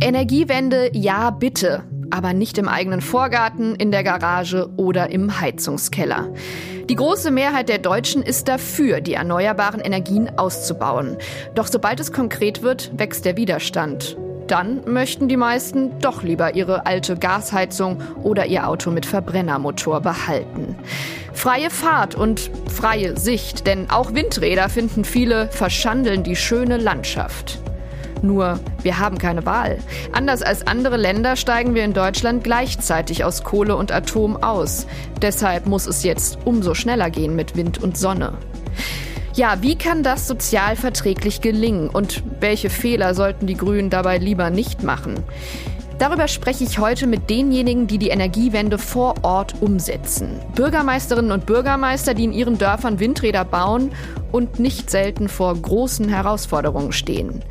Energiewende, ja bitte, aber nicht im eigenen Vorgarten, in der Garage oder im Heizungskeller. Die große Mehrheit der Deutschen ist dafür, die erneuerbaren Energien auszubauen. Doch sobald es konkret wird, wächst der Widerstand. Dann möchten die meisten doch lieber ihre alte Gasheizung oder ihr Auto mit Verbrennermotor behalten. Freie Fahrt und freie Sicht, denn auch Windräder finden viele verschandeln die schöne Landschaft. Nur, wir haben keine Wahl. Anders als andere Länder steigen wir in Deutschland gleichzeitig aus Kohle und Atom aus. Deshalb muss es jetzt umso schneller gehen mit Wind und Sonne. Ja, wie kann das sozial verträglich gelingen und welche Fehler sollten die Grünen dabei lieber nicht machen? Darüber spreche ich heute mit denjenigen, die die Energiewende vor Ort umsetzen. Bürgermeisterinnen und Bürgermeister, die in ihren Dörfern Windräder bauen und nicht selten vor großen Herausforderungen stehen.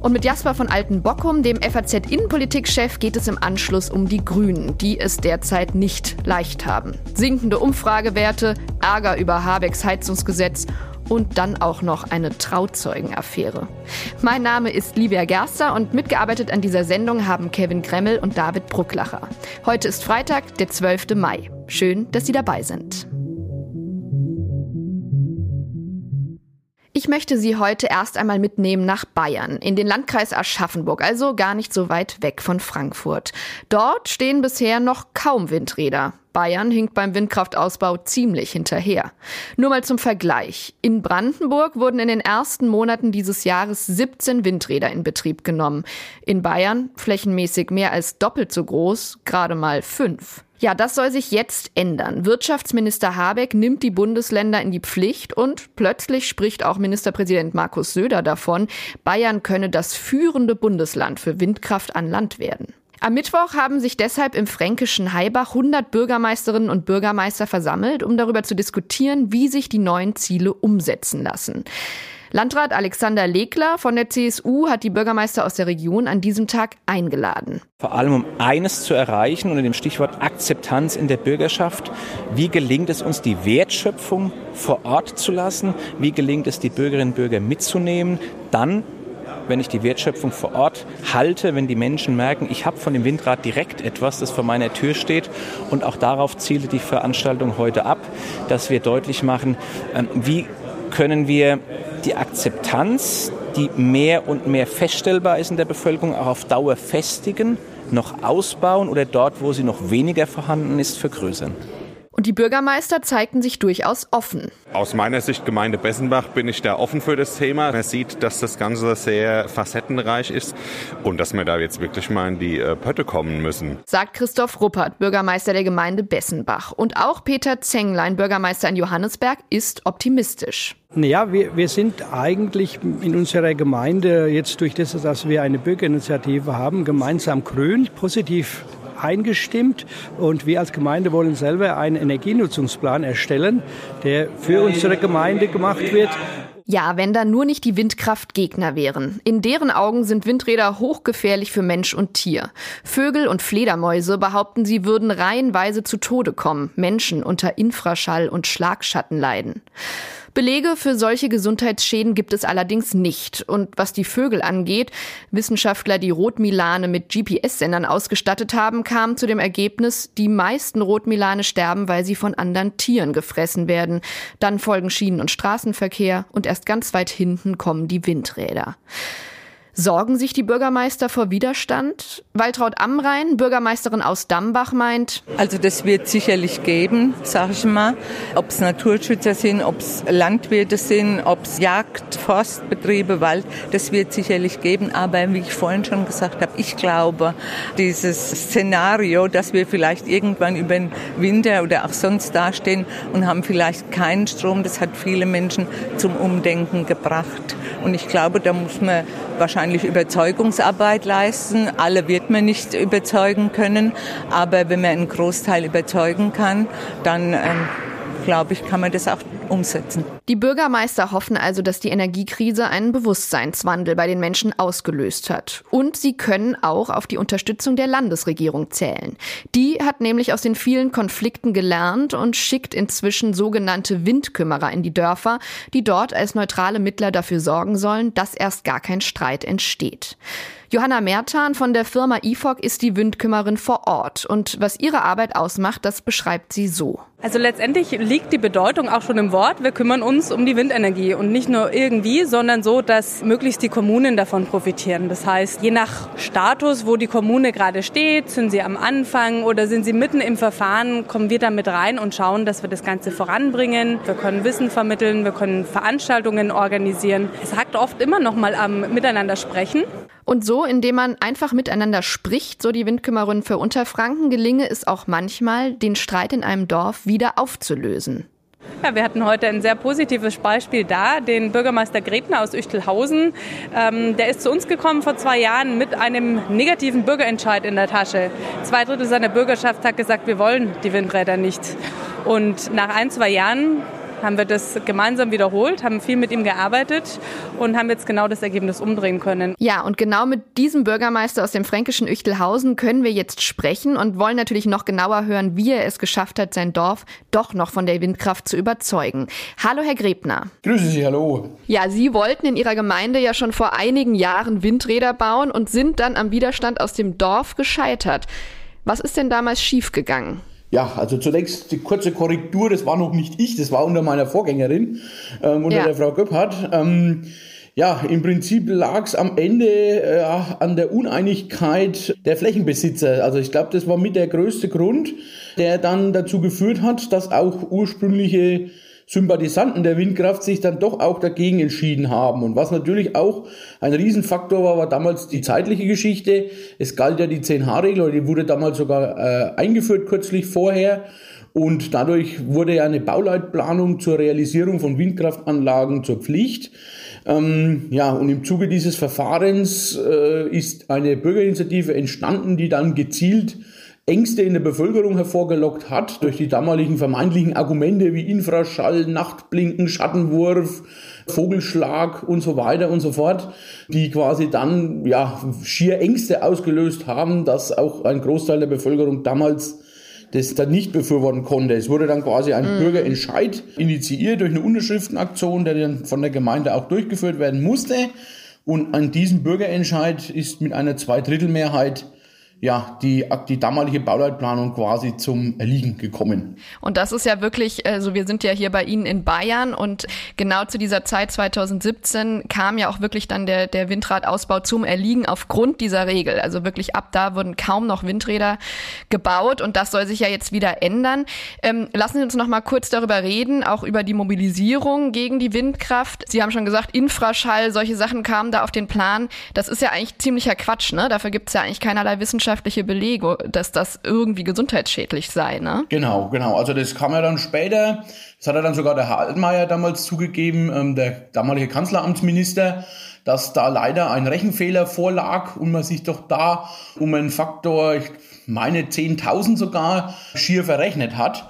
Und mit Jasper von Altenbockum, dem FAZ-Innenpolitikchef, geht es im Anschluss um die Grünen, die es derzeit nicht leicht haben. Sinkende Umfragewerte, Ärger über Habecks Heizungsgesetz und dann auch noch eine Trauzeugenaffäre. Mein Name ist Livia Gerster und mitgearbeitet an dieser Sendung haben Kevin Gremmel und David Brucklacher. Heute ist Freitag, der 12. Mai. Schön, dass Sie dabei sind. Ich möchte Sie heute erst einmal mitnehmen nach Bayern, in den Landkreis Aschaffenburg, also gar nicht so weit weg von Frankfurt. Dort stehen bisher noch kaum Windräder. Bayern hinkt beim Windkraftausbau ziemlich hinterher. Nur mal zum Vergleich. In Brandenburg wurden in den ersten Monaten dieses Jahres 17 Windräder in Betrieb genommen. In Bayern flächenmäßig mehr als doppelt so groß, gerade mal fünf. Ja, das soll sich jetzt ändern. Wirtschaftsminister Habeck nimmt die Bundesländer in die Pflicht und plötzlich spricht auch Ministerpräsident Markus Söder davon, Bayern könne das führende Bundesland für Windkraft an Land werden. Am Mittwoch haben sich deshalb im fränkischen Haibach 100 Bürgermeisterinnen und Bürgermeister versammelt, um darüber zu diskutieren, wie sich die neuen Ziele umsetzen lassen. Landrat Alexander Legler von der CSU hat die Bürgermeister aus der Region an diesem Tag eingeladen. Vor allem um eines zu erreichen unter dem Stichwort Akzeptanz in der Bürgerschaft. Wie gelingt es uns, die Wertschöpfung vor Ort zu lassen? Wie gelingt es, die Bürgerinnen und Bürger mitzunehmen? Dann wenn ich die Wertschöpfung vor Ort halte, wenn die Menschen merken, ich habe von dem Windrad direkt etwas, das vor meiner Tür steht. Und auch darauf zielte die Veranstaltung heute ab, dass wir deutlich machen, ähm, wie können wir die Akzeptanz, die mehr und mehr feststellbar ist in der Bevölkerung, auch auf Dauer festigen, noch ausbauen oder dort, wo sie noch weniger vorhanden ist, vergrößern. Und die Bürgermeister zeigten sich durchaus offen. Aus meiner Sicht Gemeinde Bessenbach bin ich da offen für das Thema. Man sieht, dass das Ganze sehr facettenreich ist und dass wir da jetzt wirklich mal in die äh, Pötte kommen müssen. Sagt Christoph Ruppert, Bürgermeister der Gemeinde Bessenbach. Und auch Peter Zenglein, Bürgermeister in Johannesberg, ist optimistisch. Naja, wir, wir sind eigentlich in unserer Gemeinde jetzt durch das, dass wir eine Bürgerinitiative haben, gemeinsam grün, positiv eingestimmt und wir als Gemeinde wollen selber einen Energienutzungsplan erstellen, der für unsere Gemeinde gemacht wird. Ja, wenn da nur nicht die Windkraftgegner wären. In deren Augen sind Windräder hochgefährlich für Mensch und Tier. Vögel und Fledermäuse behaupten, sie würden reihenweise zu Tode kommen, Menschen unter Infraschall und Schlagschatten leiden. Belege für solche Gesundheitsschäden gibt es allerdings nicht. Und was die Vögel angeht, Wissenschaftler, die Rotmilane mit GPS-Sendern ausgestattet haben, kamen zu dem Ergebnis, die meisten Rotmilane sterben, weil sie von anderen Tieren gefressen werden. Dann folgen Schienen- und Straßenverkehr und erst ganz weit hinten kommen die Windräder. Sorgen sich die Bürgermeister vor Widerstand? Waltraud Amrein, Bürgermeisterin aus Dambach, meint. Also das wird sicherlich geben, sage ich mal. Ob es Naturschützer sind, ob es Landwirte sind, ob es Jagd, Forstbetriebe, Wald, das wird sicherlich geben. Aber wie ich vorhin schon gesagt habe, ich glaube, dieses Szenario, dass wir vielleicht irgendwann über den Winter oder auch sonst dastehen und haben vielleicht keinen Strom, das hat viele Menschen zum Umdenken gebracht. Und ich glaube, da muss man wahrscheinlich Überzeugungsarbeit leisten. Alle wird man nicht überzeugen können, aber wenn man einen Großteil überzeugen kann, dann ähm, glaube ich, kann man das auch umsetzen. Die Bürgermeister hoffen also, dass die Energiekrise einen Bewusstseinswandel bei den Menschen ausgelöst hat. Und sie können auch auf die Unterstützung der Landesregierung zählen. Die hat nämlich aus den vielen Konflikten gelernt und schickt inzwischen sogenannte Windkümmerer in die Dörfer, die dort als neutrale Mittler dafür sorgen sollen, dass erst gar kein Streit entsteht. Johanna Mertan von der Firma IFOC ist die Windkümmerin vor Ort. Und was ihre Arbeit ausmacht, das beschreibt sie so. Also letztendlich liegt die Bedeutung auch schon im Wort. Wir kümmern uns um die Windenergie und nicht nur irgendwie, sondern so, dass möglichst die Kommunen davon profitieren. Das heißt, je nach Status, wo die Kommune gerade steht, sind sie am Anfang oder sind sie mitten im Verfahren, kommen wir da mit rein und schauen, dass wir das Ganze voranbringen. Wir können Wissen vermitteln, wir können Veranstaltungen organisieren. Es hakt oft immer noch mal am Miteinander sprechen. Und so, indem man einfach miteinander spricht, so die Windkümmerin für Unterfranken, gelinge es auch manchmal, den Streit in einem Dorf wieder aufzulösen. Ja, wir hatten heute ein sehr positives Beispiel da, den Bürgermeister Grebner aus Üchtelhausen. Ähm, der ist zu uns gekommen vor zwei Jahren mit einem negativen Bürgerentscheid in der Tasche. Zwei Drittel seiner Bürgerschaft hat gesagt, wir wollen die Windräder nicht. Und nach ein, zwei Jahren haben wir das gemeinsam wiederholt, haben viel mit ihm gearbeitet und haben jetzt genau das Ergebnis umdrehen können. Ja, und genau mit diesem Bürgermeister aus dem fränkischen Üchtelhausen können wir jetzt sprechen und wollen natürlich noch genauer hören, wie er es geschafft hat, sein Dorf doch noch von der Windkraft zu überzeugen. Hallo, Herr Grebner. Grüße Sie, hallo. Ja, Sie wollten in Ihrer Gemeinde ja schon vor einigen Jahren Windräder bauen und sind dann am Widerstand aus dem Dorf gescheitert. Was ist denn damals schiefgegangen? Ja, also zunächst die kurze Korrektur, das war noch nicht ich, das war unter meiner Vorgängerin, ähm, unter ja. der Frau Göpphardt. Ähm, ja, im Prinzip lag es am Ende äh, an der Uneinigkeit der Flächenbesitzer. Also ich glaube, das war mit der größte Grund, der dann dazu geführt hat, dass auch ursprüngliche Sympathisanten der Windkraft sich dann doch auch dagegen entschieden haben. Und was natürlich auch ein Riesenfaktor war, war damals die zeitliche Geschichte. Es galt ja die 10H-Regel, oder die wurde damals sogar äh, eingeführt kürzlich vorher. Und dadurch wurde ja eine Bauleitplanung zur Realisierung von Windkraftanlagen zur Pflicht. Ähm, ja, und im Zuge dieses Verfahrens äh, ist eine Bürgerinitiative entstanden, die dann gezielt Ängste in der Bevölkerung hervorgelockt hat durch die damaligen vermeintlichen Argumente wie Infraschall, Nachtblinken, Schattenwurf, Vogelschlag und so weiter und so fort, die quasi dann ja schier Ängste ausgelöst haben, dass auch ein Großteil der Bevölkerung damals das dann nicht befürworten konnte. Es wurde dann quasi ein mhm. Bürgerentscheid initiiert durch eine Unterschriftenaktion, der dann von der Gemeinde auch durchgeführt werden musste. Und an diesem Bürgerentscheid ist mit einer Zweidrittelmehrheit ja, die, die damalige Bauleitplanung quasi zum Erliegen gekommen. Und das ist ja wirklich, also wir sind ja hier bei Ihnen in Bayern und genau zu dieser Zeit 2017 kam ja auch wirklich dann der, der Windradausbau zum Erliegen aufgrund dieser Regel. Also wirklich ab da wurden kaum noch Windräder gebaut und das soll sich ja jetzt wieder ändern. Ähm, lassen Sie uns noch mal kurz darüber reden, auch über die Mobilisierung gegen die Windkraft. Sie haben schon gesagt, Infraschall, solche Sachen kamen da auf den Plan. Das ist ja eigentlich ziemlicher Quatsch, ne? Dafür gibt es ja eigentlich keinerlei Wissenschaft wissenschaftliche Belege, dass das irgendwie gesundheitsschädlich sei, ne? Genau, genau. Also das kam ja dann später. Das hat ja dann sogar der Herr Altmaier damals zugegeben, ähm, der damalige Kanzleramtsminister, dass da leider ein Rechenfehler vorlag und man sich doch da um einen Faktor, ich meine 10.000 sogar, schier verrechnet hat.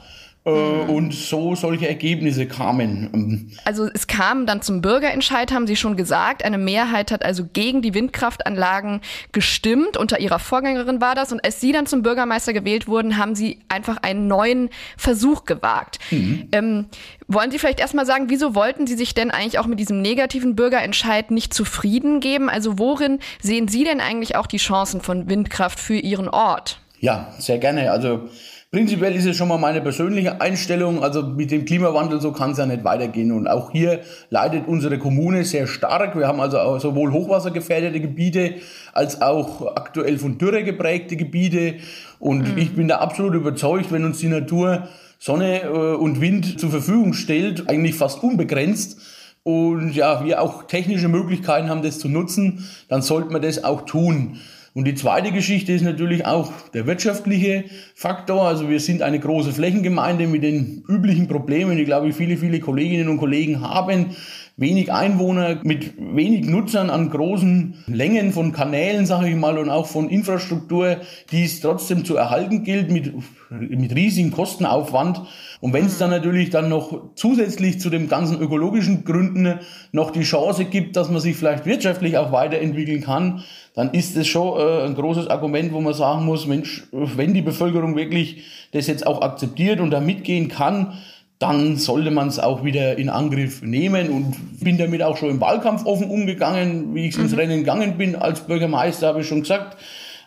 Äh, mhm. Und so solche Ergebnisse kamen. Also es kam dann zum Bürgerentscheid, haben Sie schon gesagt. Eine Mehrheit hat also gegen die Windkraftanlagen gestimmt. Unter Ihrer Vorgängerin war das. Und als Sie dann zum Bürgermeister gewählt wurden, haben Sie einfach einen neuen Versuch gewagt. Mhm. Ähm, wollen Sie vielleicht erstmal sagen, wieso wollten Sie sich denn eigentlich auch mit diesem negativen Bürgerentscheid nicht zufrieden geben? Also worin sehen Sie denn eigentlich auch die Chancen von Windkraft für Ihren Ort? Ja, sehr gerne. Also Prinzipiell ist es schon mal meine persönliche Einstellung. Also mit dem Klimawandel so kann es ja nicht weitergehen. Und auch hier leidet unsere Kommune sehr stark. Wir haben also sowohl hochwassergefährdete Gebiete als auch aktuell von Dürre geprägte Gebiete. Und mhm. ich bin da absolut überzeugt, wenn uns die Natur Sonne äh, und Wind zur Verfügung stellt, eigentlich fast unbegrenzt, und ja, wir auch technische Möglichkeiten haben, das zu nutzen, dann sollten wir das auch tun. Und die zweite Geschichte ist natürlich auch der wirtschaftliche Faktor. Also wir sind eine große Flächengemeinde mit den üblichen Problemen, die, glaube ich, viele, viele Kolleginnen und Kollegen haben. Wenig Einwohner mit wenig Nutzern an großen Längen von Kanälen, sage ich mal, und auch von Infrastruktur, die es trotzdem zu erhalten gilt, mit mit riesigen Kostenaufwand. Und wenn es dann natürlich dann noch zusätzlich zu den ganzen ökologischen Gründen noch die Chance gibt, dass man sich vielleicht wirtschaftlich auch weiterentwickeln kann, dann ist es schon äh, ein großes Argument, wo man sagen muss, Mensch, wenn die Bevölkerung wirklich das jetzt auch akzeptiert und da mitgehen kann, dann sollte man es auch wieder in Angriff nehmen und bin damit auch schon im Wahlkampf offen umgegangen, wie ich mhm. ins Rennen gegangen bin. Als Bürgermeister habe ich schon gesagt,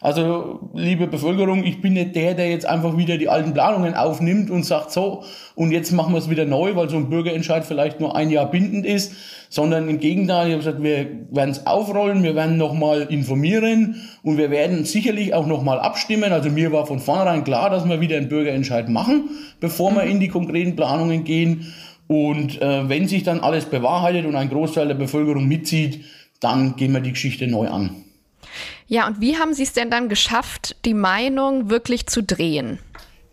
also, liebe Bevölkerung, ich bin nicht der, der jetzt einfach wieder die alten Planungen aufnimmt und sagt, so, und jetzt machen wir es wieder neu, weil so ein Bürgerentscheid vielleicht nur ein Jahr bindend ist, sondern im Gegenteil, ich habe gesagt, wir werden es aufrollen, wir werden nochmal informieren und wir werden sicherlich auch nochmal abstimmen. Also mir war von vornherein klar, dass wir wieder einen Bürgerentscheid machen, bevor wir in die konkreten Planungen gehen. Und äh, wenn sich dann alles bewahrheitet und ein Großteil der Bevölkerung mitzieht, dann gehen wir die Geschichte neu an. Ja, und wie haben Sie es denn dann geschafft, die Meinung wirklich zu drehen?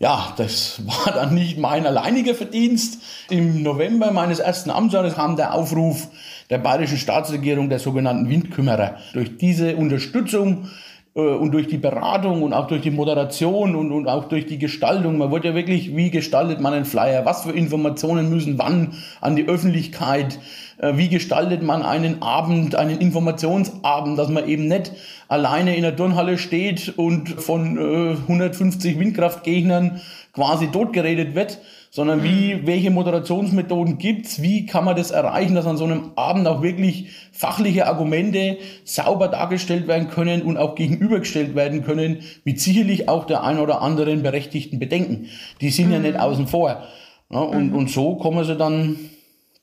Ja, das war dann nicht mein alleiniger Verdienst. Im November meines ersten Amtsjahres kam der Aufruf der bayerischen Staatsregierung der sogenannten Windkümmerer. Durch diese Unterstützung und durch die Beratung und auch durch die Moderation und, und auch durch die Gestaltung. Man wird ja wirklich, wie gestaltet man einen Flyer? Was für Informationen müssen wann an die Öffentlichkeit? Äh, wie gestaltet man einen Abend, einen Informationsabend, dass man eben nicht alleine in der Turnhalle steht und von äh, 150 Windkraftgegnern quasi totgeredet wird, sondern wie, mhm. welche Moderationsmethoden gibt's, wie kann man das erreichen, dass an so einem Abend auch wirklich fachliche Argumente sauber dargestellt werden können und auch gegenübergestellt werden können, mit sicherlich auch der ein oder anderen berechtigten Bedenken. Die sind mhm. ja nicht außen vor. Ja, und, mhm. und so kommen sie dann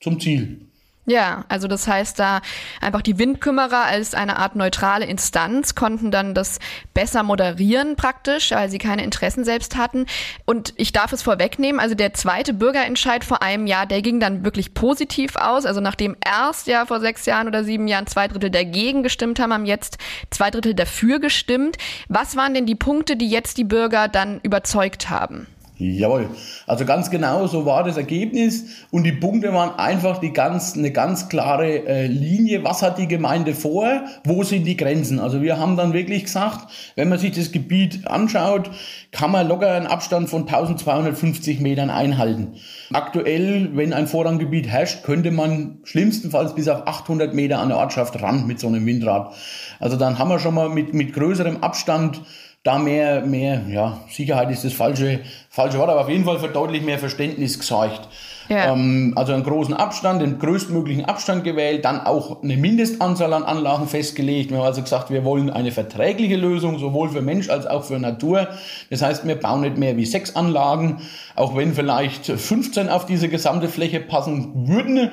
zum Ziel. Ja, also das heißt, da einfach die Windkümmerer als eine Art neutrale Instanz konnten dann das besser moderieren praktisch, weil sie keine Interessen selbst hatten. Und ich darf es vorwegnehmen, also der zweite Bürgerentscheid vor einem Jahr, der ging dann wirklich positiv aus. Also nachdem erst ja vor sechs Jahren oder sieben Jahren zwei Drittel dagegen gestimmt haben, haben jetzt zwei Drittel dafür gestimmt. Was waren denn die Punkte, die jetzt die Bürger dann überzeugt haben? Jawohl. Also ganz genau so war das Ergebnis und die Punkte waren einfach die ganz, eine ganz klare äh, Linie. Was hat die Gemeinde vor? Wo sind die Grenzen? Also wir haben dann wirklich gesagt, wenn man sich das Gebiet anschaut, kann man locker einen Abstand von 1250 Metern einhalten. Aktuell, wenn ein Vorranggebiet herrscht, könnte man schlimmstenfalls bis auf 800 Meter an der Ortschaft ran mit so einem Windrad. Also dann haben wir schon mal mit, mit größerem Abstand da mehr, mehr, ja, Sicherheit ist das falsche, falsche Wort, aber auf jeden Fall für deutlich mehr Verständnis gezeigt. Ja. Ähm, also einen großen Abstand, den größtmöglichen Abstand gewählt, dann auch eine Mindestanzahl an Anlagen festgelegt. Wir haben also gesagt, wir wollen eine verträgliche Lösung, sowohl für Mensch als auch für Natur. Das heißt, wir bauen nicht mehr wie sechs Anlagen, auch wenn vielleicht 15 auf diese gesamte Fläche passen würden.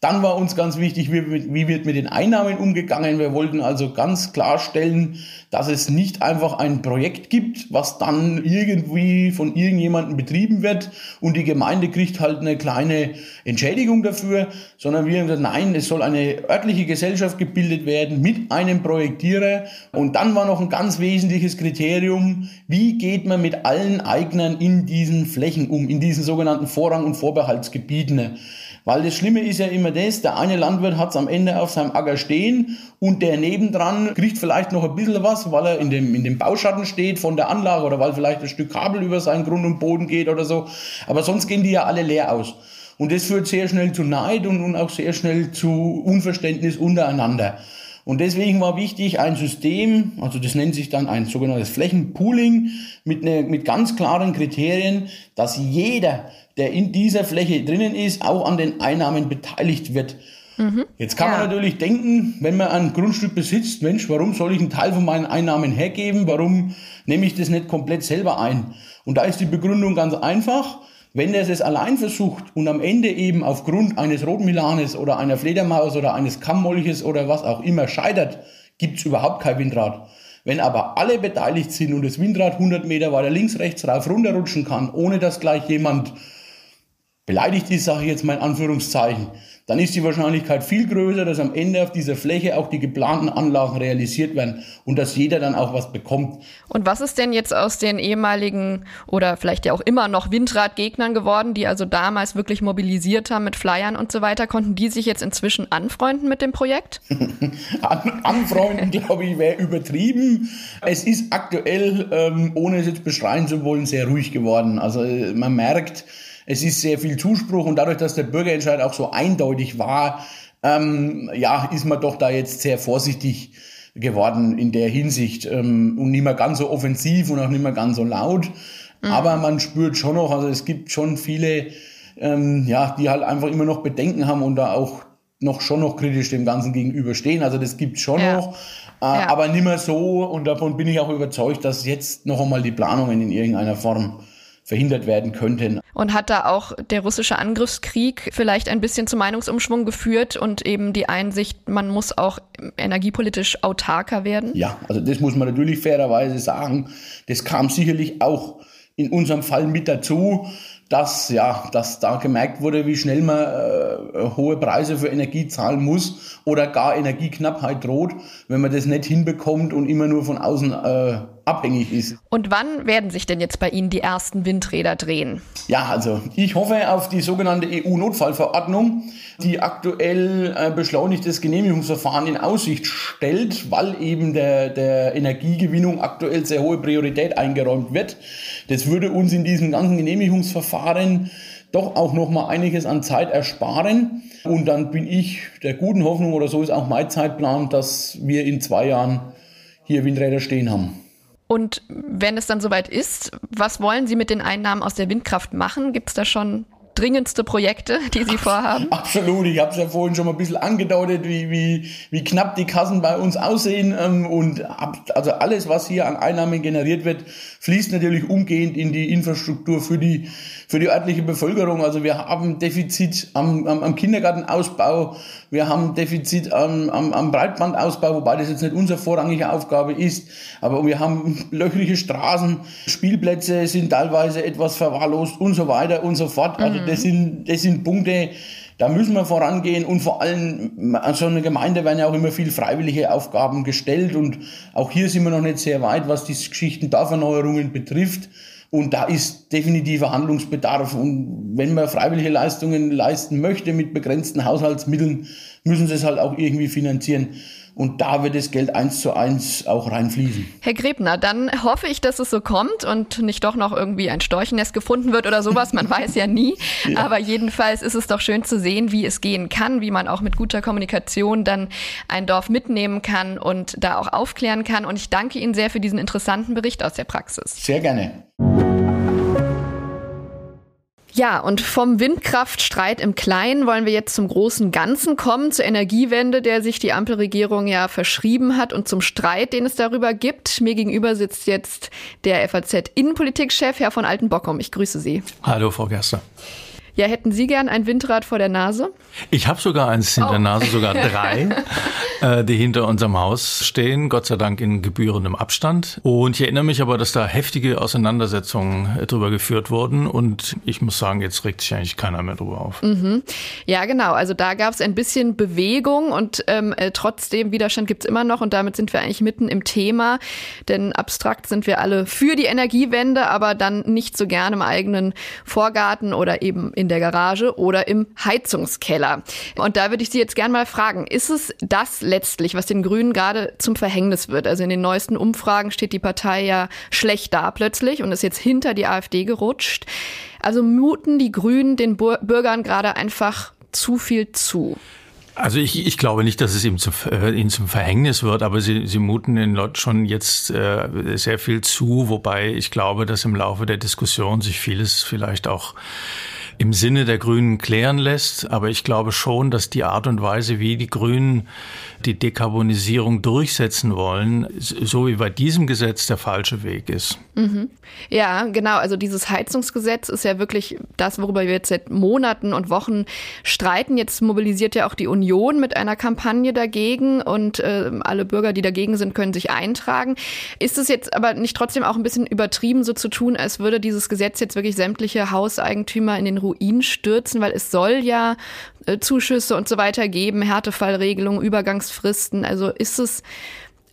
Dann war uns ganz wichtig, wie, wie, wird mit den Einnahmen umgegangen. Wir wollten also ganz klarstellen, dass es nicht einfach ein Projekt gibt, was dann irgendwie von irgendjemandem betrieben wird und die Gemeinde kriegt halt eine kleine Entschädigung dafür, sondern wir haben gesagt, nein, es soll eine örtliche Gesellschaft gebildet werden mit einem Projektierer. Und dann war noch ein ganz wesentliches Kriterium, wie geht man mit allen Eignern in diesen Flächen um, in diesen sogenannten Vorrang- und Vorbehaltsgebieten. Weil das Schlimme ist ja immer das, der eine Landwirt hat es am Ende auf seinem Acker stehen und der nebendran kriegt vielleicht noch ein bisschen was, weil er in dem, in dem Bauschatten steht von der Anlage oder weil vielleicht ein Stück Kabel über seinen Grund und Boden geht oder so. Aber sonst gehen die ja alle leer aus. Und das führt sehr schnell zu Neid und, und auch sehr schnell zu Unverständnis untereinander. Und deswegen war wichtig ein System, also das nennt sich dann ein sogenanntes Flächenpooling mit, ne, mit ganz klaren Kriterien, dass jeder, der in dieser Fläche drinnen ist, auch an den Einnahmen beteiligt wird. Mhm. Jetzt kann ja. man natürlich denken, wenn man ein Grundstück besitzt, Mensch, warum soll ich einen Teil von meinen Einnahmen hergeben? Warum nehme ich das nicht komplett selber ein? Und da ist die Begründung ganz einfach. Wenn er es allein versucht und am Ende eben aufgrund eines Rotmilanes oder einer Fledermaus oder eines Kammmolches oder was auch immer scheitert, gibt es überhaupt kein Windrad. Wenn aber alle beteiligt sind und das Windrad 100 Meter weiter links, rechts rauf runterrutschen kann, ohne dass gleich jemand beleidigt ist, sage ich jetzt mal in Anführungszeichen, dann ist die Wahrscheinlichkeit viel größer, dass am Ende auf dieser Fläche auch die geplanten Anlagen realisiert werden und dass jeder dann auch was bekommt. Und was ist denn jetzt aus den ehemaligen oder vielleicht ja auch immer noch Windradgegnern geworden, die also damals wirklich mobilisiert haben mit Flyern und so weiter? Konnten die sich jetzt inzwischen anfreunden mit dem Projekt? An, anfreunden, glaube ich, wäre übertrieben. Es ist aktuell, ähm, ohne es jetzt beschreien zu wollen, sehr ruhig geworden. Also äh, man merkt, es ist sehr viel Zuspruch und dadurch, dass der Bürgerentscheid auch so eindeutig war, ähm, ja, ist man doch da jetzt sehr vorsichtig geworden in der Hinsicht ähm, und nicht mehr ganz so offensiv und auch nicht mehr ganz so laut. Mhm. Aber man spürt schon noch, also es gibt schon viele, ähm, ja, die halt einfach immer noch Bedenken haben und da auch noch schon noch kritisch dem Ganzen gegenüberstehen. Also das gibt schon ja. noch, äh, ja. aber nicht mehr so. Und davon bin ich auch überzeugt, dass jetzt noch einmal die Planungen in irgendeiner Form verhindert werden könnten. Und hat da auch der russische Angriffskrieg vielleicht ein bisschen zu Meinungsumschwung geführt und eben die Einsicht, man muss auch energiepolitisch autarker werden? Ja, also das muss man natürlich fairerweise sagen. Das kam sicherlich auch in unserem Fall mit dazu dass ja, dass da gemerkt wurde, wie schnell man äh, hohe Preise für Energie zahlen muss oder gar Energieknappheit droht, wenn man das nicht hinbekommt und immer nur von außen äh, abhängig ist. Und wann werden sich denn jetzt bei Ihnen die ersten Windräder drehen? Ja, also ich hoffe auf die sogenannte EU-Notfallverordnung, die aktuell äh, beschleunigtes Genehmigungsverfahren in Aussicht stellt, weil eben der, der Energiegewinnung aktuell sehr hohe Priorität eingeräumt wird. Das würde uns in diesem ganzen Genehmigungsverfahren doch auch noch mal einiges an Zeit ersparen. Und dann bin ich der guten Hoffnung, oder so ist auch mein Zeitplan, dass wir in zwei Jahren hier Windräder stehen haben. Und wenn es dann soweit ist, was wollen Sie mit den Einnahmen aus der Windkraft machen? Gibt es da schon dringendste Projekte, die Sie vorhaben? Absolut. Ich habe es ja vorhin schon mal ein bisschen angedeutet, wie, wie, wie knapp die Kassen bei uns aussehen. Ähm, und also alles, was hier an Einnahmen generiert wird, fließt natürlich umgehend in die Infrastruktur für die, für die örtliche Bevölkerung. Also wir haben Defizit am, am, am Kindergartenausbau, wir haben Defizit am, am, am Breitbandausbau, wobei das jetzt nicht unsere vorrangige Aufgabe ist. Aber wir haben löchrige Straßen, Spielplätze sind teilweise etwas verwahrlost und so weiter und so fort. Also. Das sind, das sind Punkte, da müssen wir vorangehen und vor allem an so einer Gemeinde werden ja auch immer viel freiwillige Aufgaben gestellt und auch hier sind wir noch nicht sehr weit, was die Geschichten Dorferneuerungen betrifft. Und da ist definitiver Handlungsbedarf. Und wenn man freiwillige Leistungen leisten möchte mit begrenzten Haushaltsmitteln, müssen sie es halt auch irgendwie finanzieren. Und da wird das Geld eins zu eins auch reinfließen. Herr Grebner, dann hoffe ich, dass es so kommt und nicht doch noch irgendwie ein Storchennest gefunden wird oder sowas. Man weiß ja nie. Ja. Aber jedenfalls ist es doch schön zu sehen, wie es gehen kann, wie man auch mit guter Kommunikation dann ein Dorf mitnehmen kann und da auch aufklären kann. Und ich danke Ihnen sehr für diesen interessanten Bericht aus der Praxis. Sehr gerne. Ja, und vom Windkraftstreit im Kleinen wollen wir jetzt zum großen Ganzen kommen, zur Energiewende, der sich die Ampelregierung ja verschrieben hat und zum Streit, den es darüber gibt. Mir gegenüber sitzt jetzt der FAZ-Innenpolitikchef, Herr von Altenbockum. Ich grüße Sie. Hallo, Frau Gerster. Ja, hätten Sie gern ein Windrad vor der Nase? Ich habe sogar eins hinter der oh. Nase, sogar drei, äh, die hinter unserem Haus stehen, Gott sei Dank in gebührendem Abstand. Und ich erinnere mich aber, dass da heftige Auseinandersetzungen äh, drüber geführt wurden. Und ich muss sagen, jetzt regt sich eigentlich keiner mehr drüber auf. Mhm. Ja, genau. Also da gab es ein bisschen Bewegung und ähm, äh, trotzdem Widerstand gibt's immer noch. Und damit sind wir eigentlich mitten im Thema. Denn abstrakt sind wir alle für die Energiewende, aber dann nicht so gerne im eigenen Vorgarten oder eben in in der Garage oder im Heizungskeller. Und da würde ich Sie jetzt gerne mal fragen, ist es das letztlich, was den Grünen gerade zum Verhängnis wird? Also in den neuesten Umfragen steht die Partei ja schlecht da plötzlich und ist jetzt hinter die AfD gerutscht. Also muten die Grünen den Bürgern gerade einfach zu viel zu? Also ich, ich glaube nicht, dass es ihm zum, äh, ihnen zum Verhängnis wird, aber sie, sie muten den Leuten schon jetzt äh, sehr viel zu, wobei ich glaube, dass im Laufe der Diskussion sich vieles vielleicht auch im Sinne der Grünen klären lässt. Aber ich glaube schon, dass die Art und Weise, wie die Grünen die Dekarbonisierung durchsetzen wollen, so wie bei diesem Gesetz der falsche Weg ist. Mhm. Ja, genau. Also dieses Heizungsgesetz ist ja wirklich das, worüber wir jetzt seit Monaten und Wochen streiten. Jetzt mobilisiert ja auch die Union mit einer Kampagne dagegen und äh, alle Bürger, die dagegen sind, können sich eintragen. Ist es jetzt aber nicht trotzdem auch ein bisschen übertrieben, so zu tun, als würde dieses Gesetz jetzt wirklich sämtliche Hauseigentümer in den Ruin stürzen, weil es soll ja äh, Zuschüsse und so weiter geben, Härtefallregelungen, Übergangsfristen. Also ist es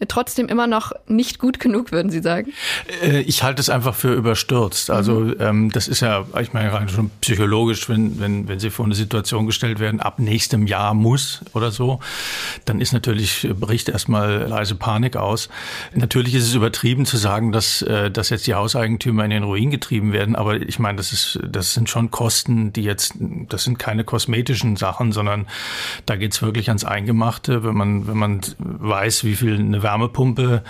trotzdem immer noch nicht gut genug, würden Sie sagen? Äh, ich halte es einfach für überstürzt. Also mhm. ähm, das ist ja, ich meine, rein schon psychologisch, wenn, wenn, wenn Sie vor eine Situation gestellt werden, ab nächstem Jahr muss oder so, dann ist natürlich, bricht erstmal leise Panik aus. Natürlich ist es übertrieben zu sagen, dass, äh, dass jetzt die Hauseigentümer in den Ruin getrieben werden, aber ich meine, das ist, das sind schon Kosten, die jetzt, das sind keine kosmetischen Sachen, sondern da geht's wirklich ans Eingemachte, wenn man, wenn man weiß, wie viel eine Wärmepumpe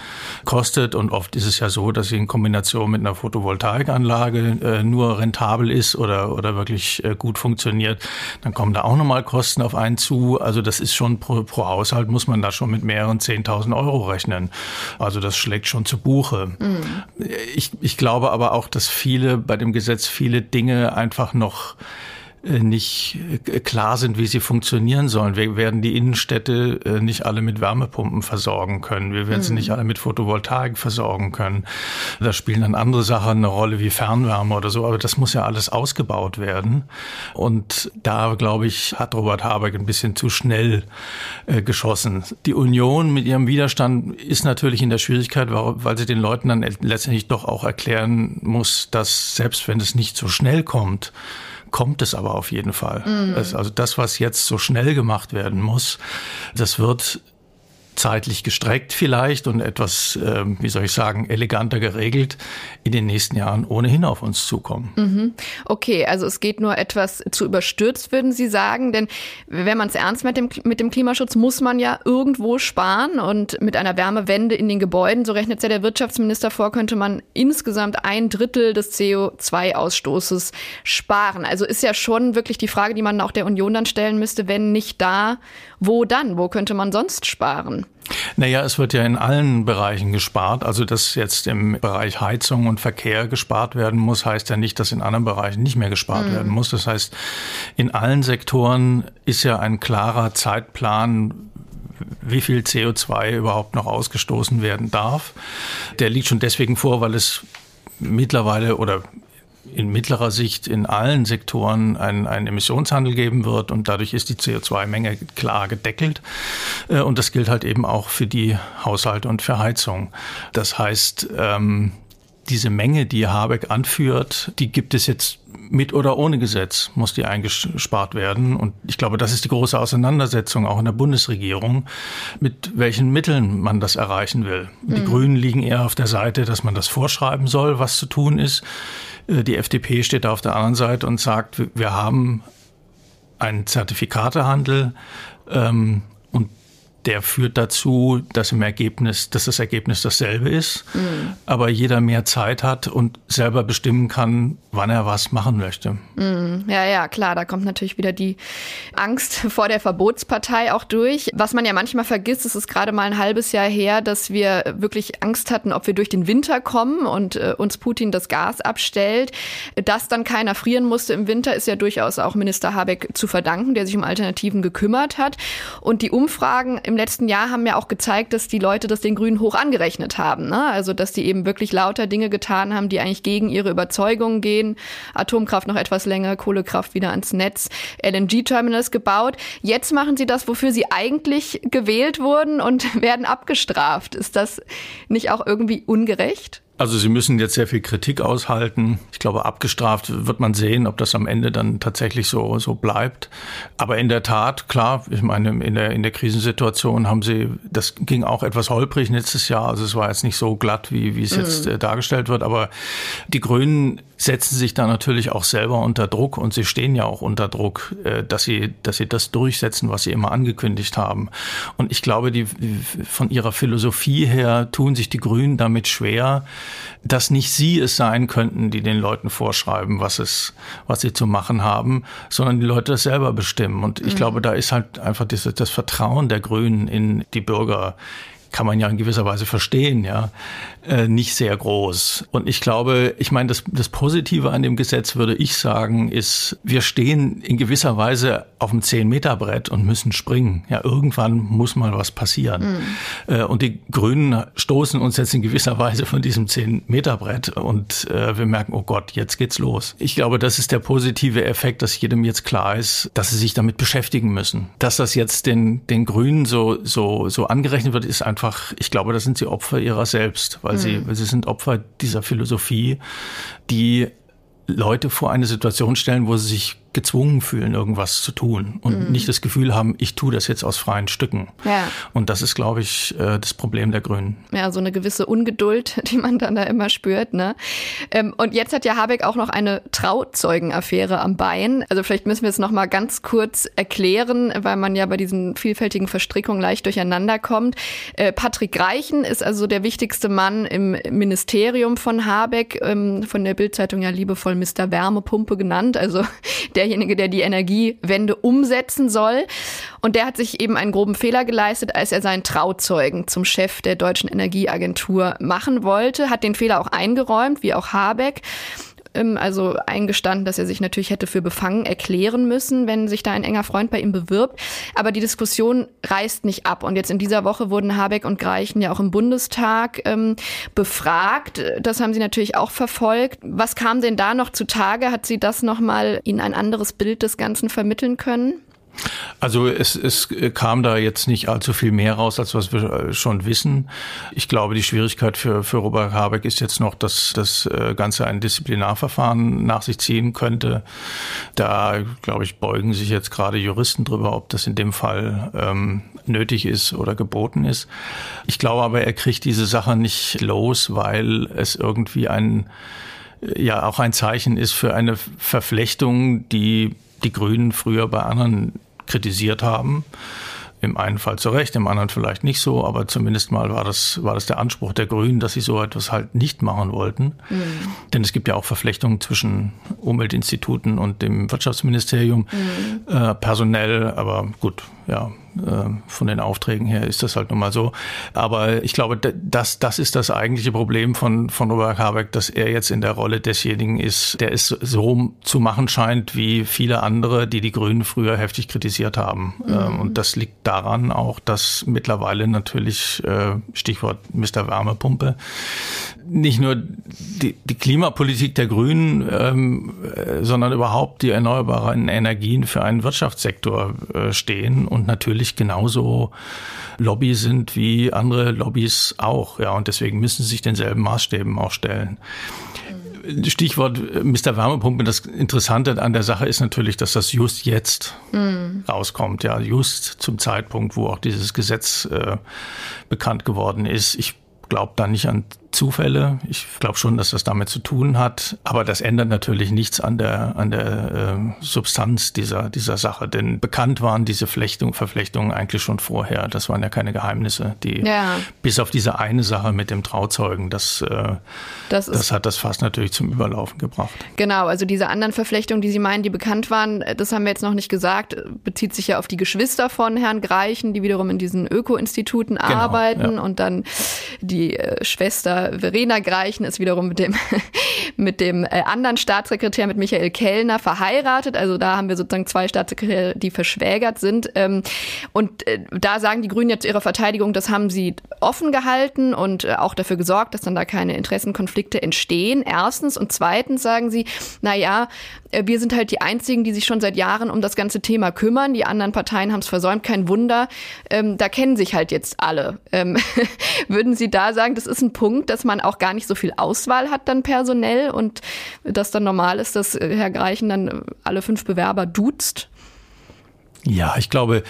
kostet. Und oft ist es ja so, dass sie in Kombination mit einer Photovoltaikanlage äh, nur rentabel ist oder, oder wirklich äh, gut funktioniert. Dann kommen da auch nochmal Kosten auf einen zu. Also das ist schon pro, pro Haushalt muss man da schon mit mehreren 10.000 Euro rechnen. Also das schlägt schon zu Buche. Mhm. Ich, ich glaube aber auch, dass viele bei dem Gesetz viele Dinge einfach noch nicht äh, klar sind, wie sie funktionieren sollen. Wir werden die Innenstädte äh, nicht alle mit Wärmepumpen versorgen können. Wir werden mhm. sie nicht alle mit Photovoltaik versorgen können. Da spielen dann andere Sachen eine Rolle wie Fernwärme oder so. Aber das muss ja alles ausgebaut werden. Und da, glaube ich, hat Robert Habeck ein bisschen zu schnell geschossen. Die Union mit ihrem Widerstand ist natürlich in der Schwierigkeit, weil sie den Leuten dann letztendlich doch auch erklären muss, dass selbst wenn es nicht so schnell kommt, kommt es aber auf jeden Fall. Mhm. Also das, was jetzt so schnell gemacht werden muss, das wird zeitlich gestreckt vielleicht und etwas, äh, wie soll ich sagen, eleganter geregelt in den nächsten Jahren ohnehin auf uns zukommen. Mhm. Okay, also es geht nur etwas zu überstürzt, würden Sie sagen, denn wenn man es ernst mit dem, mit dem Klimaschutz, muss man ja irgendwo sparen und mit einer Wärmewende in den Gebäuden, so rechnet ja der Wirtschaftsminister vor, könnte man insgesamt ein Drittel des CO2-Ausstoßes sparen. Also ist ja schon wirklich die Frage, die man auch der Union dann stellen müsste, wenn nicht da, wo dann? Wo könnte man sonst sparen? Naja, es wird ja in allen Bereichen gespart. Also, dass jetzt im Bereich Heizung und Verkehr gespart werden muss, heißt ja nicht, dass in anderen Bereichen nicht mehr gespart mhm. werden muss. Das heißt, in allen Sektoren ist ja ein klarer Zeitplan, wie viel CO2 überhaupt noch ausgestoßen werden darf. Der liegt schon deswegen vor, weil es mittlerweile oder in mittlerer Sicht in allen Sektoren einen, einen Emissionshandel geben wird und dadurch ist die CO2-Menge klar gedeckelt. Äh, und das gilt halt eben auch für die Haushalte und für Heizung. Das heißt, ähm, diese Menge, die Habeck anführt, die gibt es jetzt mit oder ohne Gesetz, muss die eingespart werden. Und ich glaube, das ist die große Auseinandersetzung auch in der Bundesregierung, mit welchen Mitteln man das erreichen will. Die mhm. Grünen liegen eher auf der Seite, dass man das vorschreiben soll, was zu tun ist. Äh, die FDP steht da auf der anderen Seite und sagt, wir haben einen Zertifikatehandel ähm, und der führt dazu, dass im Ergebnis, dass das Ergebnis dasselbe ist, mhm. aber jeder mehr Zeit hat und selber bestimmen kann, wann er was machen möchte. Mhm. Ja, ja, klar, da kommt natürlich wieder die Angst vor der Verbotspartei auch durch. Was man ja manchmal vergisst, es ist gerade mal ein halbes Jahr her, dass wir wirklich Angst hatten, ob wir durch den Winter kommen und äh, uns Putin das Gas abstellt. Dass dann keiner frieren musste im Winter, ist ja durchaus auch Minister Habeck zu verdanken, der sich um Alternativen gekümmert hat. Und die Umfragen im letzten Jahr haben ja auch gezeigt, dass die Leute das den Grünen hoch angerechnet haben. Ne? Also dass die eben wirklich lauter Dinge getan haben, die eigentlich gegen ihre Überzeugungen gehen. Atomkraft noch etwas länger, Kohlekraft wieder ans Netz, LNG-Terminals gebaut. Jetzt machen sie das, wofür sie eigentlich gewählt wurden und werden abgestraft. Ist das nicht auch irgendwie ungerecht? Also Sie müssen jetzt sehr viel Kritik aushalten. Ich glaube, abgestraft wird man sehen, ob das am Ende dann tatsächlich so, so bleibt. Aber in der Tat, klar, ich meine, in der, in der Krisensituation haben Sie, das ging auch etwas holprig letztes Jahr. Also es war jetzt nicht so glatt, wie, wie es jetzt mhm. dargestellt wird. Aber die Grünen setzen sich da natürlich auch selber unter Druck und sie stehen ja auch unter Druck, äh, dass sie, dass sie das durchsetzen, was sie immer angekündigt haben. Und ich glaube, die, von ihrer Philosophie her tun sich die Grünen damit schwer, dass nicht sie es sein könnten, die den Leuten vorschreiben, was es, was sie zu machen haben, sondern die Leute das selber bestimmen. Und ich mhm. glaube, da ist halt einfach das, das Vertrauen der Grünen in die Bürger kann man ja in gewisser Weise verstehen, ja, äh, nicht sehr groß. Und ich glaube, ich meine, das, das Positive an dem Gesetz, würde ich sagen, ist, wir stehen in gewisser Weise auf dem 10-Meter-Brett und müssen springen. Ja, irgendwann muss mal was passieren. Mhm. Und die Grünen stoßen uns jetzt in gewisser Weise von diesem 10-Meter-Brett und äh, wir merken, oh Gott, jetzt geht's los. Ich glaube, das ist der positive Effekt, dass jedem jetzt klar ist, dass sie sich damit beschäftigen müssen. Dass das jetzt den, den Grünen so, so, so angerechnet wird, ist einfach, ich glaube, da sind sie Opfer ihrer selbst, weil, mhm. sie, weil sie sind Opfer dieser Philosophie, die Leute vor eine Situation stellen, wo sie sich gezwungen fühlen, irgendwas zu tun und mhm. nicht das Gefühl haben, ich tue das jetzt aus freien Stücken. Ja. Und das ist, glaube ich, äh, das Problem der Grünen. Ja, so eine gewisse Ungeduld, die man dann da immer spürt. Ne? Ähm, und jetzt hat ja Habeck auch noch eine Trauzeugenaffäre am Bein. Also vielleicht müssen wir es noch mal ganz kurz erklären, weil man ja bei diesen vielfältigen Verstrickungen leicht durcheinander kommt. Äh, Patrick Reichen ist also der wichtigste Mann im Ministerium von Habeck, ähm, von der Bildzeitung ja liebevoll Mr. Wärmepumpe genannt. Also der derjenige, der die Energiewende umsetzen soll. Und der hat sich eben einen groben Fehler geleistet, als er seinen Trauzeugen zum Chef der deutschen Energieagentur machen wollte, hat den Fehler auch eingeräumt, wie auch Habeck also eingestanden, dass er sich natürlich hätte für befangen erklären müssen, wenn sich da ein enger Freund bei ihm bewirbt. Aber die Diskussion reißt nicht ab. Und jetzt in dieser Woche wurden Habeck und Greichen ja auch im Bundestag ähm, befragt. Das haben sie natürlich auch verfolgt. Was kam denn da noch zutage? Hat sie das nochmal Ihnen ein anderes Bild des Ganzen vermitteln können? Also es, es kam da jetzt nicht allzu viel mehr raus, als was wir schon wissen. Ich glaube, die Schwierigkeit für, für Robert Habeck ist jetzt noch, dass das äh, Ganze ein Disziplinarverfahren nach sich ziehen könnte. Da, glaube ich, beugen sich jetzt gerade Juristen drüber, ob das in dem Fall ähm, nötig ist oder geboten ist. Ich glaube aber, er kriegt diese Sache nicht los, weil es irgendwie ein ja auch ein Zeichen ist für eine Verflechtung, die die Grünen früher bei anderen kritisiert haben. Im einen Fall zu Recht, im anderen vielleicht nicht so, aber zumindest mal war das, war das der Anspruch der Grünen, dass sie so etwas halt nicht machen wollten. Mhm. Denn es gibt ja auch Verflechtungen zwischen Umweltinstituten und dem Wirtschaftsministerium, mhm. äh, personell, aber gut, ja, von den Aufträgen her ist das halt nun mal so. Aber ich glaube, das, das ist das eigentliche Problem von, von Robert Habeck, dass er jetzt in der Rolle desjenigen ist, der es so zu machen scheint wie viele andere, die die Grünen früher heftig kritisiert haben. Mhm. Ähm, und das liegt daran auch, dass mittlerweile natürlich, äh, Stichwort Mr. Wärmepumpe, nicht nur die, die Klimapolitik der Grünen, ähm, äh, sondern überhaupt die erneuerbaren Energien für einen Wirtschaftssektor äh, stehen und natürlich genauso Lobby sind wie andere Lobbys auch. Ja, und deswegen müssen sie sich denselben Maßstäben auch stellen. Stichwort äh, Mr. Wärmepumpe. Das Interessante an der Sache ist natürlich, dass das just jetzt mhm. rauskommt. Ja, just zum Zeitpunkt, wo auch dieses Gesetz äh, bekannt geworden ist. Ich glaube da nicht an Zufälle. Ich glaube schon, dass das damit zu tun hat. Aber das ändert natürlich nichts an der, an der äh, Substanz dieser, dieser Sache. Denn bekannt waren diese Flechtung, Verflechtungen eigentlich schon vorher. Das waren ja keine Geheimnisse. Die, ja. Bis auf diese eine Sache mit dem Trauzeugen, das, äh, das, das hat das fast natürlich zum Überlaufen gebracht. Genau, also diese anderen Verflechtungen, die Sie meinen, die bekannt waren, das haben wir jetzt noch nicht gesagt, bezieht sich ja auf die Geschwister von Herrn Greichen, die wiederum in diesen Öko-Instituten genau, arbeiten ja. und dann die äh, Schwester Verena Greichen ist wiederum mit dem, mit dem äh, anderen Staatssekretär, mit Michael Kellner, verheiratet. Also da haben wir sozusagen zwei Staatssekretäre, die verschwägert sind. Ähm, und äh, da sagen die Grünen jetzt ihrer Verteidigung, das haben sie offen gehalten und äh, auch dafür gesorgt, dass dann da keine Interessenkonflikte entstehen. Erstens. Und zweitens sagen sie, na ja, wir sind halt die einzigen, die sich schon seit Jahren um das ganze Thema kümmern. Die anderen Parteien haben es versäumt. Kein Wunder. Ähm, da kennen sich halt jetzt alle. Ähm, würden Sie da sagen, das ist ein Punkt, dass man auch gar nicht so viel Auswahl hat dann personell und dass dann normal ist, dass äh, Herr Greichen dann alle fünf Bewerber duzt? Ja, ich glaube,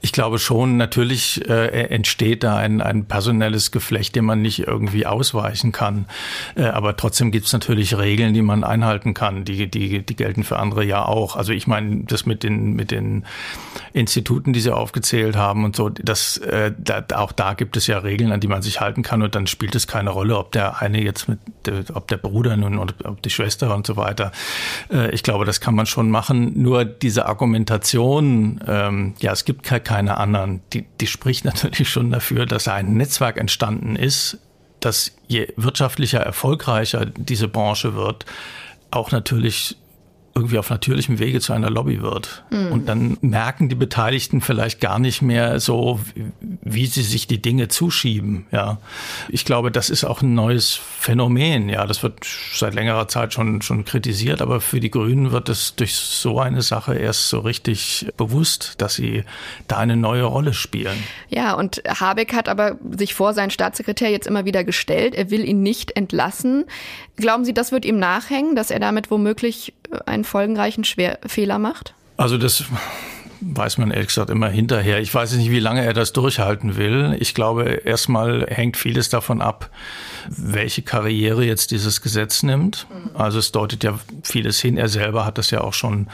ich glaube schon, natürlich äh, entsteht da ein, ein personelles Geflecht, dem man nicht irgendwie ausweichen kann. Äh, aber trotzdem gibt es natürlich Regeln, die man einhalten kann. Die, die, die gelten für andere ja auch. Also ich meine, das mit den, mit den Instituten, die Sie aufgezählt haben und so, das, äh, da, auch da gibt es ja Regeln, an die man sich halten kann. Und dann spielt es keine Rolle, ob der eine jetzt mit, ob der Bruder nun und ob die Schwester und so weiter. Äh, ich glaube, das kann man schon machen. Nur diese Argumentation, ähm, ja, es gibt keine anderen, die, die spricht natürlich schon dafür, dass ein Netzwerk entstanden ist, dass je wirtschaftlicher erfolgreicher diese Branche wird, auch natürlich irgendwie auf natürlichem Wege zu einer Lobby wird. Mhm. Und dann merken die Beteiligten vielleicht gar nicht mehr so, wie sie sich die Dinge zuschieben. Ja, ich glaube, das ist auch ein neues Phänomen. Ja, das wird seit längerer Zeit schon schon kritisiert, aber für die Grünen wird es durch so eine Sache erst so richtig bewusst, dass sie da eine neue Rolle spielen. Ja, und Habeck hat aber sich vor seinen Staatssekretär jetzt immer wieder gestellt. Er will ihn nicht entlassen. Glauben Sie, das wird ihm nachhängen, dass er damit womöglich einen folgenreichen Schwer Fehler macht? Also das weiß man ehrlich gesagt immer hinterher. Ich weiß nicht, wie lange er das durchhalten will. Ich glaube, erstmal hängt vieles davon ab, welche Karriere jetzt dieses Gesetz nimmt. Also es deutet ja vieles hin. Er selber hat das ja auch schon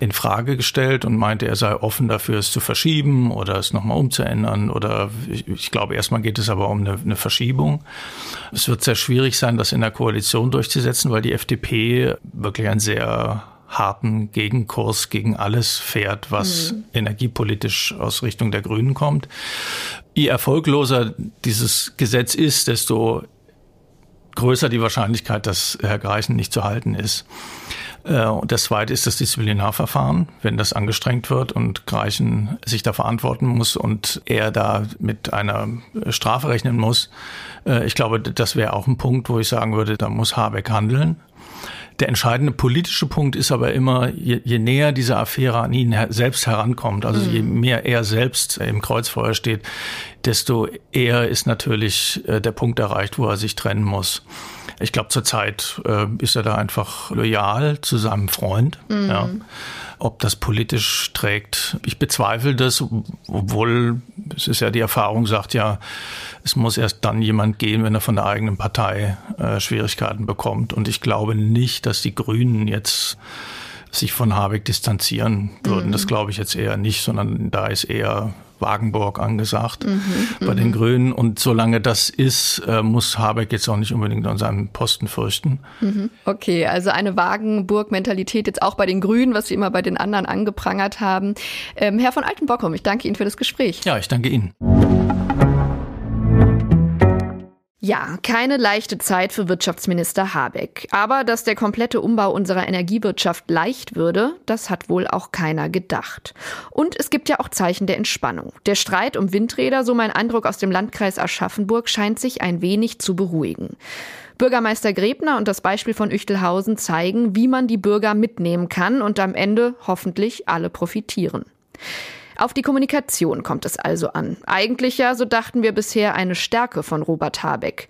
in Frage gestellt und meinte, er sei offen dafür, es zu verschieben oder es nochmal umzuändern. Oder ich, ich, glaube, erstmal geht es aber um eine, eine Verschiebung. Es wird sehr schwierig sein, das in der Koalition durchzusetzen, weil die FDP wirklich ein sehr harten Gegenkurs gegen alles fährt, was mhm. energiepolitisch aus Richtung der Grünen kommt. Je erfolgloser dieses Gesetz ist, desto größer die Wahrscheinlichkeit, dass Herr Greichen nicht zu halten ist. Äh, und das zweite ist das Disziplinarverfahren, wenn das angestrengt wird und Greichen sich da verantworten muss und er da mit einer Strafe rechnen muss. Äh, ich glaube, das wäre auch ein Punkt, wo ich sagen würde, da muss Habeck handeln. Der entscheidende politische Punkt ist aber immer, je, je näher diese Affäre an ihn selbst herankommt, also mhm. je mehr er selbst im Kreuzfeuer steht, desto eher ist natürlich äh, der Punkt erreicht, wo er sich trennen muss. Ich glaube, zurzeit äh, ist er da einfach loyal zu seinem Freund. Mhm. Ja. Ob das politisch trägt, ich bezweifle das, obwohl es ist ja die Erfahrung sagt ja, es muss erst dann jemand gehen, wenn er von der eigenen Partei äh, Schwierigkeiten bekommt. Und ich glaube nicht, dass die Grünen jetzt sich von Habeck distanzieren würden. Mhm. Das glaube ich jetzt eher nicht, sondern da ist eher Wagenburg angesagt mhm, bei den mhm. Grünen. Und solange das ist, äh, muss Habeck jetzt auch nicht unbedingt an seinem Posten fürchten. Mhm. Okay, also eine Wagenburg-Mentalität jetzt auch bei den Grünen, was Sie immer bei den anderen angeprangert haben. Ähm, Herr von Altenbockum, ich danke Ihnen für das Gespräch. Ja, ich danke Ihnen. Ja, keine leichte Zeit für Wirtschaftsminister Habeck. Aber dass der komplette Umbau unserer Energiewirtschaft leicht würde, das hat wohl auch keiner gedacht. Und es gibt ja auch Zeichen der Entspannung. Der Streit um Windräder, so mein Eindruck aus dem Landkreis Aschaffenburg, scheint sich ein wenig zu beruhigen. Bürgermeister Grebner und das Beispiel von Üchtelhausen zeigen, wie man die Bürger mitnehmen kann und am Ende hoffentlich alle profitieren. Auf die Kommunikation kommt es also an. Eigentlich ja, so dachten wir bisher, eine Stärke von Robert Habeck.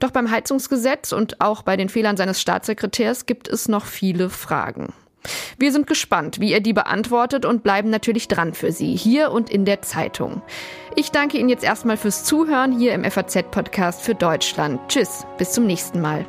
Doch beim Heizungsgesetz und auch bei den Fehlern seines Staatssekretärs gibt es noch viele Fragen. Wir sind gespannt, wie er die beantwortet und bleiben natürlich dran für Sie, hier und in der Zeitung. Ich danke Ihnen jetzt erstmal fürs Zuhören hier im FAZ-Podcast für Deutschland. Tschüss, bis zum nächsten Mal.